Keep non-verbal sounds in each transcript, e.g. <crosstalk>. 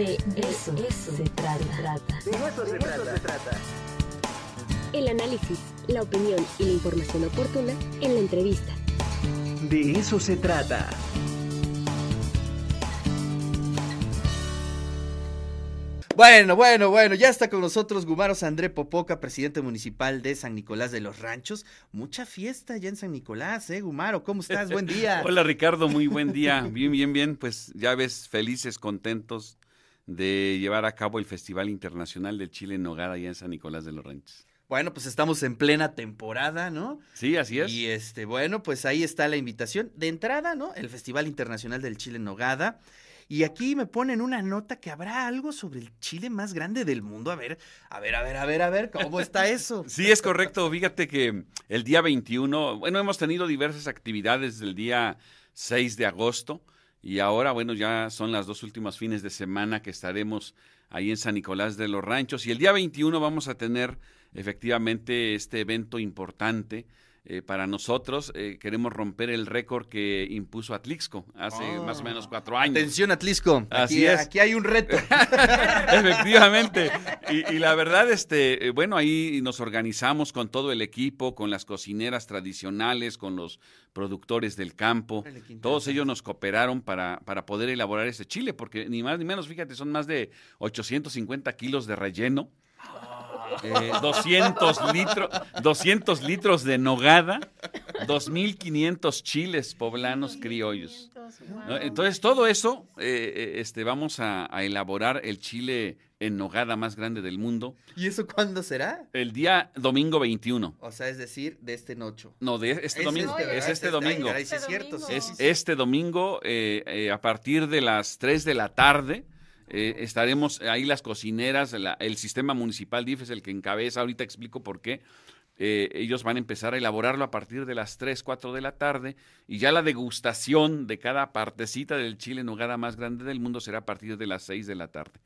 De eso, se, trata. De eso, se, trata. El análisis, la opinión y la información oportuna en la entrevista. De eso se trata. Bueno, bueno, bueno, ya está con nosotros Gumaros André Popoca, presidente municipal de San Nicolás de los Ranchos. Mucha fiesta ya en San Nicolás, ¿eh, Gumaro? ¿Cómo estás? Buen día. <laughs> Hola, Ricardo, muy buen día. Bien, bien, bien. Pues ya ves, felices, contentos de llevar a cabo el Festival Internacional del Chile en Nogada allá en San Nicolás de los Ranchos. Bueno, pues estamos en plena temporada, ¿no? Sí, así es. Y este, bueno, pues ahí está la invitación de entrada, ¿no? El Festival Internacional del Chile en Nogada. Y aquí me ponen una nota que habrá algo sobre el chile más grande del mundo. A ver, a ver, a ver, a ver, a ver, ¿cómo está eso? <laughs> Sí, es correcto. Fíjate que el día 21, bueno, hemos tenido diversas actividades del día 6 de agosto y ahora, bueno, ya son las dos últimas fines de semana que estaremos ahí en San Nicolás de los Ranchos. Y el día 21 vamos a tener efectivamente este evento importante eh, para nosotros. Eh, queremos romper el récord que impuso Atlixco hace Oh. más o menos cuatro años. Atención, Atlisco. Así aquí, es. Aquí hay un reto. <laughs> Efectivamente. Y, y la verdad, este, eh, bueno, ahí nos organizamos con todo el equipo, con las cocineras tradicionales, con los productores del campo. Todos ellos nos cooperaron para, para poder elaborar ese chile, porque ni más ni menos, fíjate, son más de 850 kilos de relleno. Eh, 200 litros 200 litros de nogada 2500 chiles poblanos criollos ¿no? Entonces, todo eso, eh, eh, este, vamos a, a elaborar el chile en nogada más grande del mundo ¿Y eso cuándo será? el día domingo 21. O sea, es decir, de este nocho. No, de este Es domingo. este, es este Ay, domingo. caray, sí es cierto, sí, Es sí, sí. este domingo eh, eh, a partir de las 3 de la tarde. Eh, estaremos ahí las cocineras, la- el sistema municipal DIF es el que encabeza, ahorita explico por qué. Eh, ellos van a empezar a elaborarlo a partir de las 3, 4 de la tarde y ya la degustación de cada partecita del chile en nogada más grande del mundo será a partir de las 6 de la tarde.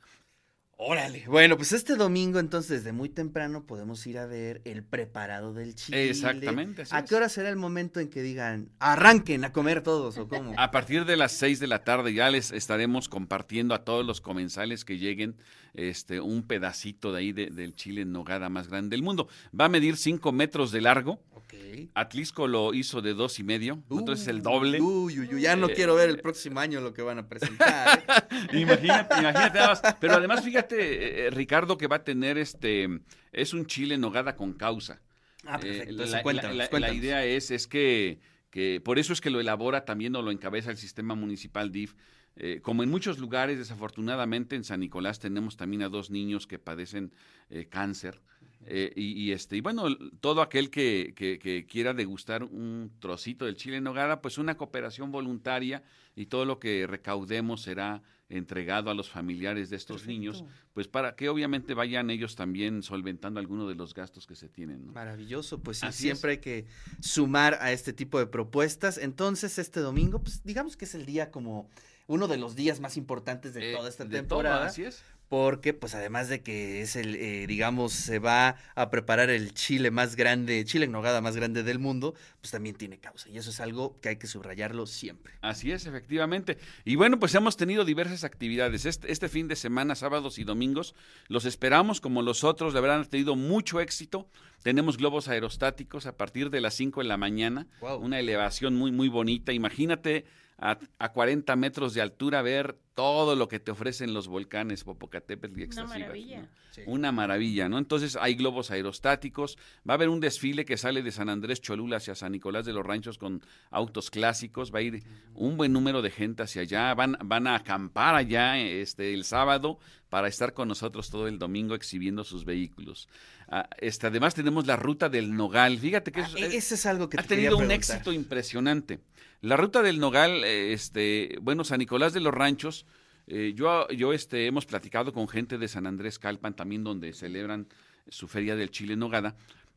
Órale. Bueno, pues este domingo, entonces, desde muy temprano podemos ir a ver el preparado del chile. Exactamente, así ¿A es. qué hora será el momento en que digan, arranquen a comer todos o cómo? A partir de las 6 de la tarde ya les estaremos compartiendo a todos los comensales que lleguen este, un pedacito de ahí de- del chile en nogada más grande del mundo. Va a medir 5 metros de largo. Ok. Atlisco lo hizo de dos y medio, entonces el doble. Uy, uy, uy, ya no Eh, quiero ver el próximo año lo que van a presentar. ¿eh? <laughs> Imagínate, imagínate. Pero además, fíjate, eh, Ricardo, que va a tener este, es un chile en nogada con causa. Ah, Eh, perfecto. la, la- cuéntanos, idea es, es que, que por eso es que lo elabora también o lo encabeza el sistema municipal DIF. Eh, como en muchos lugares, desafortunadamente en San Nicolás tenemos también a dos niños que padecen eh, cáncer. Eh, y, y, este y bueno, todo aquel que, que- que quiera degustar un trocito del chile en nogada, pues una cooperación voluntaria y todo lo que recaudemos será entregado a los familiares de estos niños, pues para que obviamente vayan ellos también solventando algunos de los gastos que se tienen. ¿no? Maravilloso, pues sí, siempre hay que sumar a este tipo de propuestas. Entonces, este domingo, pues digamos que es el día como uno de los días más importantes de Eh, toda esta de todo, temporada. así es. Porque pues además de que es el, eh, digamos, se va a preparar el chile más grande, chile en nogada más grande del mundo, pues también tiene causa. Y eso es algo que hay que subrayarlo siempre. Así es, efectivamente. Y bueno, pues hemos tenido diversas actividades. Este, este fin de semana, sábados y domingos, los esperamos como los otros. La verdad han tenido mucho éxito. Tenemos globos aerostáticos a partir de las 5 de la mañana. Wow. Una elevación muy, muy bonita. Imagínate a, a 40 metros de altura ver todo lo que te ofrecen los volcanes Popocatépetl y Una maravilla. ¿no? Una maravilla, ¿no? Entonces hay globos aerostáticos, va a haber un desfile que sale de San Andrés Cholula hacia San Nicolás de los Ranchos con autos clásicos, va a ir un buen número de gente hacia allá, van, van a acampar allá este, el sábado para estar con nosotros todo el domingo exhibiendo sus vehículos. Ah, este, además tenemos la ruta del Nogal, fíjate que Ah, eso, e- ese es algo que ha te tenido un éxito impresionante. La ruta del Nogal, este, bueno, San Nicolás de los Ranchos, eh, yo, yo este, hemos platicado con gente de San Andrés Calpan también, donde celebran su feria del Chile Nogada.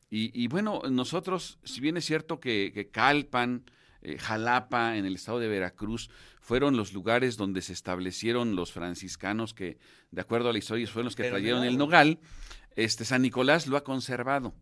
Y, y bueno, nosotros, si bien es cierto que, que Calpan, eh, Jalapa, en el estado de Veracruz, fueron los lugares donde se establecieron los franciscanos que, de acuerdo a la historia, fueron los que trajeron el Nogal, este, San Nicolás lo ha conservado.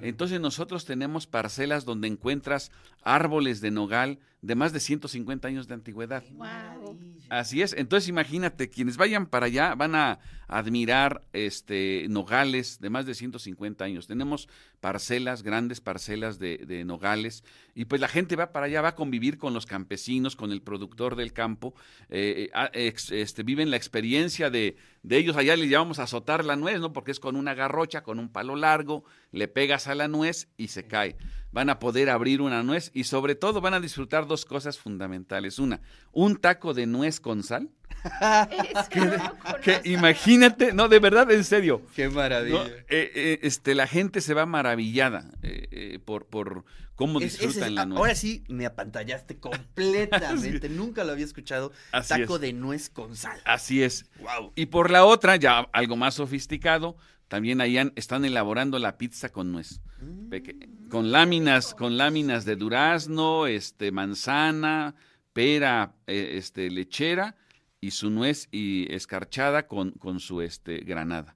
Entonces nosotros tenemos parcelas donde encuentras árboles de nogal de más de 150 años de antigüedad. Wow. Así es. Entonces, imagínate, quienes vayan para allá van a admirar este nogales de más de 150 años. Tenemos parcelas, grandes parcelas de, de nogales, y pues la gente va para allá, va a convivir con los campesinos, con el productor del campo, eh, ex- este, viven la experiencia de, de ellos. Allá le llamamos a azotar la nuez, ¿no? Porque es con una garrocha, con un palo largo, le pegas a la nuez y se cae. Van a poder abrir una nuez y sobre todo van a disfrutar dos cosas fundamentales. Una, un taco de nuez con sal. <laughs> Que conozco. imagínate, no, de verdad, en serio. Qué maravilla. ¿no? Eh, eh, este, la gente se va maravillada eh, eh, por, por cómo Es- disfrutan es- la nuez. ahora sí me apantallaste completamente. <laughs> Nunca lo había escuchado. Así Taco es. de nuez con sal. Así es. Wow. Y por la otra, ya algo más sofisticado, también ahí están elaborando la pizza con nuez. Peque- con láminas, con láminas de durazno, este, manzana, pera, eh, este, lechera y su nuez y escarchada con, con su este, granada.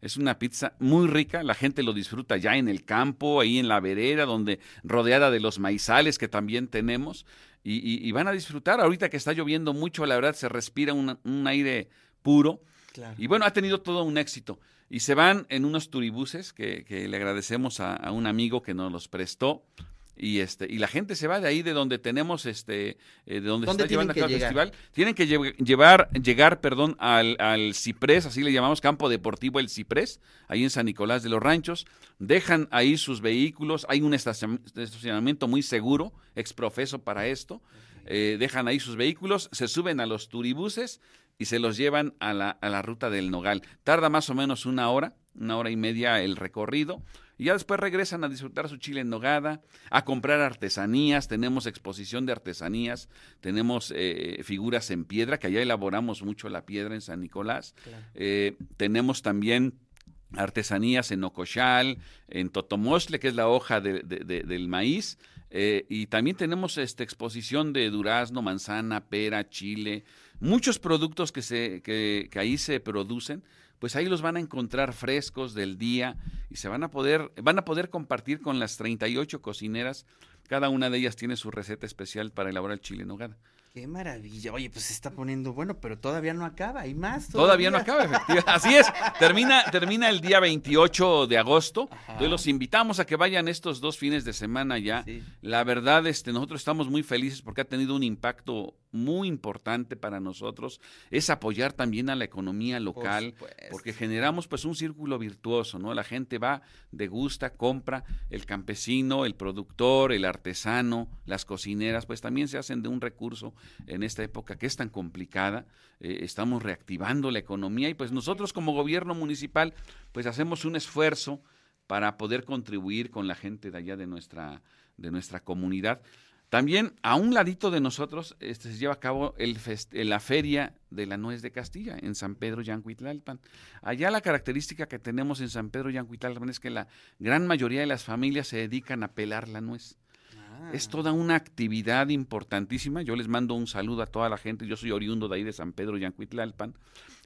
Es una pizza muy rica, la gente lo disfruta ya en el campo, ahí en la vereda, donde rodeada de los maizales que también tenemos, y, y- van a disfrutar. Ahorita que está lloviendo mucho, la verdad se respira un- un aire puro. Claro. Y bueno, ha tenido todo un éxito. Y se van en unos turibuses que, que le agradecemos a, a un amigo que nos los prestó. Y este y la gente se va de ahí de donde tenemos este eh, de donde se ¿Dónde está llevando a cabo el festival tienen que lle- llevar llegar perdón al, al Ciprés así le llamamos campo deportivo el Ciprés ahí en San Nicolás de los Ranchos dejan ahí sus vehículos hay un estacion- estacionamiento muy seguro exprofeso para esto eh, dejan ahí sus vehículos se suben a los turibuses y se los llevan a la, a la ruta del Nogal. Tarda más o menos una hora, una hora y media el recorrido, y ya después regresan a disfrutar su chile en nogada, a comprar artesanías, tenemos exposición de artesanías, tenemos eh, figuras en piedra, que allá elaboramos mucho la piedra en San Nicolás, Eh, tenemos también artesanías en Ocochal, en Totomostle, que es la hoja de- de- de- del maíz, eh, y también tenemos esta exposición de durazno, manzana, pera, chile, muchos productos que, se, que, que ahí se producen, pues ahí los van a encontrar frescos del día y se van a poder, van a poder compartir con las 38 cocineras. Cada una de ellas tiene su receta especial para elaborar el chile en nogada. Qué maravilla. Oye, pues se está poniendo bueno, pero todavía no acaba. Hay más. Todavía no acaba, efectivamente. Así es. Termina, termina el día 28 de agosto. Entonces los invitamos a que vayan estos dos fines de semana ya. Sí. La verdad, este, nosotros estamos muy felices porque ha tenido un impacto muy importante para nosotros. Es apoyar también a la economía local. Porque generamos pues un círculo virtuoso, ¿no? La gente va, degusta, compra, el campesino, el productor, el artesano, las cocineras, pues también se hacen de un recurso en esta época que es tan complicada. Eh, estamos reactivando la economía y pues nosotros como gobierno municipal pues hacemos un esfuerzo para poder contribuir con la gente de allá de nuestra, de nuestra comunidad. También a un ladito de nosotros este, se lleva a cabo el eh, la feria de la nuez de Castilla en San Pedro Yancuitlalpan. Allá la característica que tenemos en San Pedro Yancuitlalpan es que la gran mayoría de las familias se dedican a pelar la nuez. Ah. Es toda una actividad importantísima. Yo les mando un saludo a toda la gente. Yo soy oriundo de ahí de San Pedro Yancuitlalpan.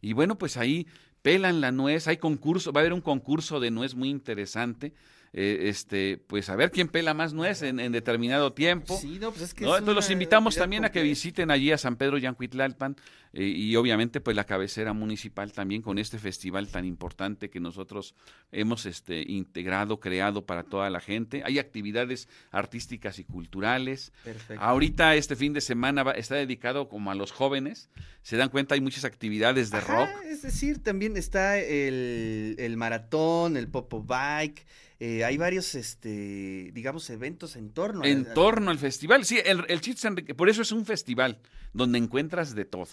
Y bueno, pues ahí pelan la nuez. Hay concurso, va a haber un concurso de nuez muy interesante. Eh, este, pues a ver quién pela más nuez en, en determinado tiempo. Sí, no, pues es que ¿no? es Entonces los invitamos también a que visiten allí a San Pedro Yancuitlalpan eh, y obviamente pues la cabecera municipal también con este festival tan importante que nosotros hemos este, integrado, creado para toda la gente. Hay actividades artísticas y culturales. Perfecto. Ahorita este fin de semana va- está dedicado como a los jóvenes. Se dan cuenta, hay muchas actividades de Ajá, rock. Es decir, también está el, el maratón, el popo bike. eh, hay varios, este, digamos, eventos en torno. a- En torno al festival, sí, el, el chiste por eso es un festival donde encuentras de todo.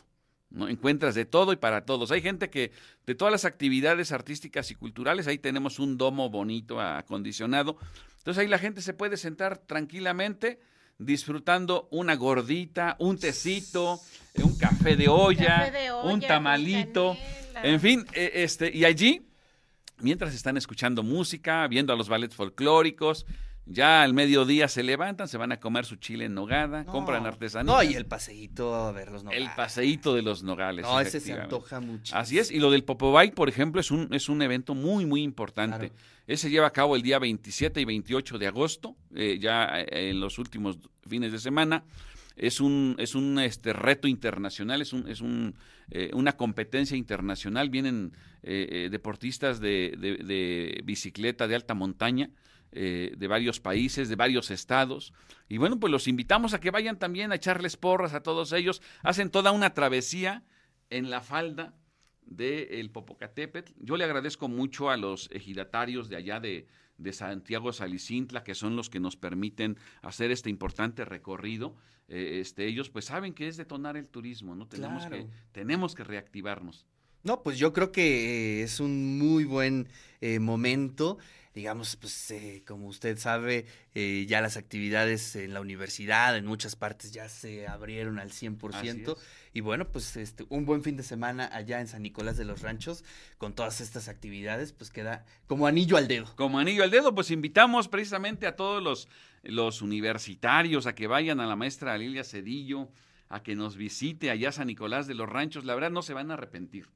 ¿no? Encuentras de todo y para todos. Hay gente que de todas las actividades artísticas y culturales, ahí tenemos un domo bonito acondicionado. Entonces ahí la gente se puede sentar tranquilamente disfrutando una gordita, un tecito, un café de olla, Café de olla un tamalito. En fin, eh, este y allí mientras están escuchando música, viendo a los ballets folclóricos, ya al mediodía se levantan, se van a comer su chile en nogada, No, compran artesanía. No, y el paseíto a ver los el nogales. paseíto de los nogales. No, ese se antoja mucho. Así es, y lo del Popobike, por ejemplo, es un, es un evento muy, muy importante. Claro. Ese lleva a cabo el día 27 y 28 de agosto, eh, ya eh, en los últimos fines de semana. Es un, es un este, reto internacional, es, un, es un, eh, una competencia internacional. Vienen eh, eh, deportistas de, de- de bicicleta de alta montaña. eh, de varios países, de varios estados. Y bueno, pues los invitamos a que vayan también a echarles porras a todos ellos. Hacen toda una travesía en la falda del Popocatépetl. Yo le agradezco mucho a los ejidatarios de allá de, de Santiago Salicintla, que son los que nos permiten hacer este importante recorrido. Eh, este, ellos pues saben que es detonar el turismo, ¿no? Tenemos, Claro. que, tenemos que reactivarnos. No, pues yo creo que eh, es un muy buen eh, momento. Digamos, pues eh, como usted sabe, eh, ya las actividades en la universidad, en muchas partes ya se abrieron al 100%. Así es. Y bueno, pues este, un buen fin de semana allá en San Nicolás de los Ranchos, con todas estas actividades, pues queda como anillo al dedo. Como anillo al dedo, pues invitamos precisamente a todos los, los universitarios a que vayan a la maestra Lilia Cedillo, a que nos visite allá San Nicolás de los Ranchos. La verdad no se van a arrepentir.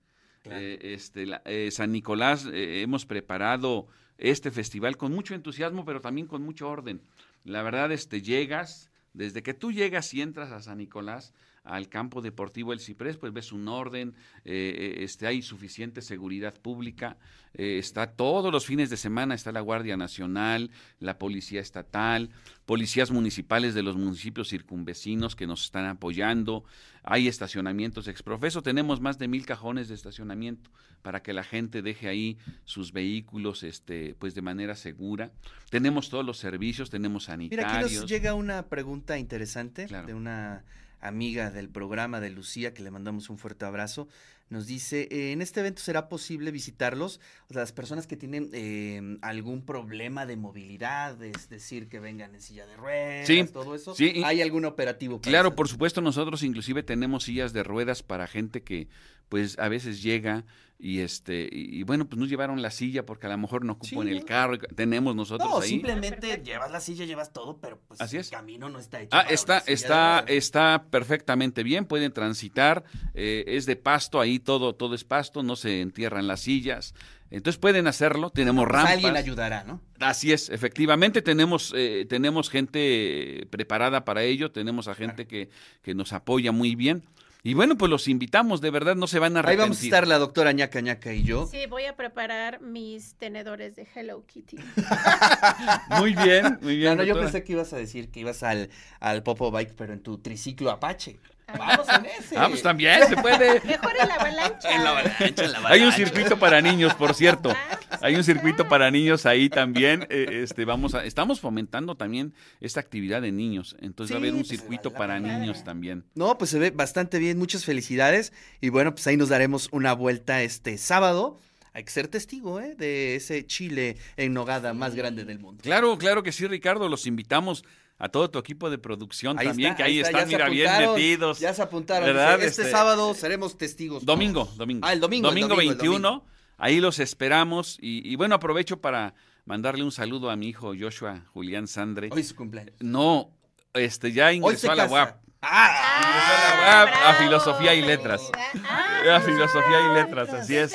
Eh, este, la- eh, San Nicolás eh, hemos preparado este festival con mucho entusiasmo, pero también con mucho orden. La verdad, este, llegas, desde que tú llegas y entras a San Nicolás, al campo deportivo El Ciprés, pues ves un orden, eh, eh, este, hay suficiente seguridad pública, eh, está todos los fines de semana, está la Guardia Nacional, la Policía Estatal, policías municipales de los municipios circunvecinos que nos están apoyando, hay estacionamientos exprofeso, tenemos más de mil cajones de estacionamiento para que la gente deje ahí sus vehículos este, pues de manera segura. Tenemos todos los servicios, tenemos Mira, aquí sanitarios. nos llega una pregunta interesante Claro. de una amiga del programa de Lucía, que le mandamos un fuerte abrazo. Nos dice, eh, en este evento será posible visitarlos, o sea, las personas que tienen eh, algún problema de movilidad, es decir, que vengan en silla de ruedas, Sí, todo eso. sí, ¿Hay algún operativo? para Claro, eso? por supuesto, nosotros inclusive tenemos sillas de ruedas para gente que pues a veces llega y este y, y, bueno, pues nos llevaron la silla porque a lo mejor no ocupo Sí, en el carro, y tenemos nosotros No, ahí. simplemente llevas la silla, llevas todo, pero pues Así el es. camino no está hecho. Ah, para está, está, está perfectamente bien, pueden transitar, eh, es de pasto, ahí todo, todo es pasto, no se entierran las sillas, entonces pueden hacerlo, tenemos Pues rampas. alguien ayudará, ¿no? Así es, efectivamente tenemos, eh, tenemos gente preparada para ello, tenemos a gente que, que nos apoya muy bien. Y bueno, pues los invitamos, de verdad no se van a Ahí arrepentir. vamos a estar la doctora ñaca ñaca y yo. Sí, voy a preparar mis tenedores de Hello Kitty. <laughs> Muy bien, muy bien. No, no, yo pensé que ibas a decir que ibas al, al Popo Bike, pero en tu triciclo Apache. Vamos en ese. Ah, pues también se puede. Mejor en la avalancha. En la avalancha, en la Hay un avalancha. circuito para niños, por cierto. Ah, pues Hay un circuito para niños ahí también. eh, este, vamos a, estamos fomentando también esta actividad de niños. Entonces va a haber un pues, circuito para niños también. No, pues se ve bastante bien, muchas felicidades. Y bueno, pues ahí nos daremos una vuelta este sábado. Hay que ser testigo, ¿eh? De ese chile en nogada más grande del mundo. Claro, claro que sí, Ricardo. Los invitamos a todo tu equipo de producción Ahí también, está, que ahí, está, están, mira, bien metidos. Ya se apuntaron. ¿Verdad? Este, Este- sábado seremos testigos. Domingo, todos. domingo. Ah, el domingo, el Domingo el 21. domingo. Ahí los esperamos. Y, y bueno, aprovecho para mandarle un saludo a mi hijo Joshua Julián Sandre. Hoy es su cumpleaños. No, este ya ingresó a la casa. UAP. Ah, Ah, UAP a Filosofía y Letras. Ah, A Filosofía y Letras, así ¿qué es.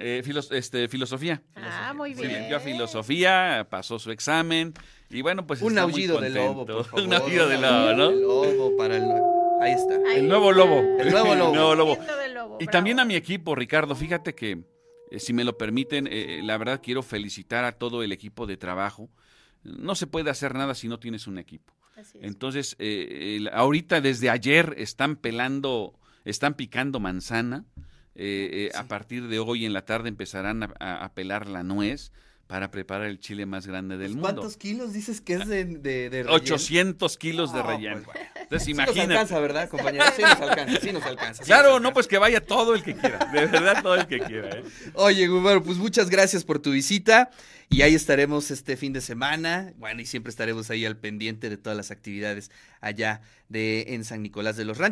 Eh, filos- este, filosofía. Ah, muy Se bien. metió a filosofía, pasó su examen y bueno, pues un está muy aullido de lobo, contento. por <laughs> favor. Un aullido de lobo, ¿no? El lobo para el... Ahí está. Ahí El nuevo está. lobo. El nuevo lobo. El nuevo lobo. <laughs> Y bravo. también a mi equipo, Ricardo, fíjate que, eh, si me lo permiten, eh, la verdad quiero felicitar a todo el equipo de trabajo. No se puede hacer nada si no tienes un equipo. Entonces, eh, ahorita desde ayer están pelando, están picando manzana. Eh, eh, A partir de hoy en la tarde empezarán a, a- a pelar la nuez para preparar el chile más grande del mundo. ¿Cuántos kilos dices que es de, de, de relleno? 800 kilos de No, relleno. pues, bueno. Entonces, Sí nos imagínate. alcanza, ¿verdad, compañero? Sí nos alcanza, sí nos alcanza. sí Claro, nos no, pues que vaya todo el que quiera. De verdad, todo el que quiera. ¿eh? Oye, bueno, pues muchas gracias por tu visita y ahí estaremos este fin de semana. Bueno, y siempre estaremos ahí al pendiente de todas las actividades allá de en San Nicolás de los Ranchos.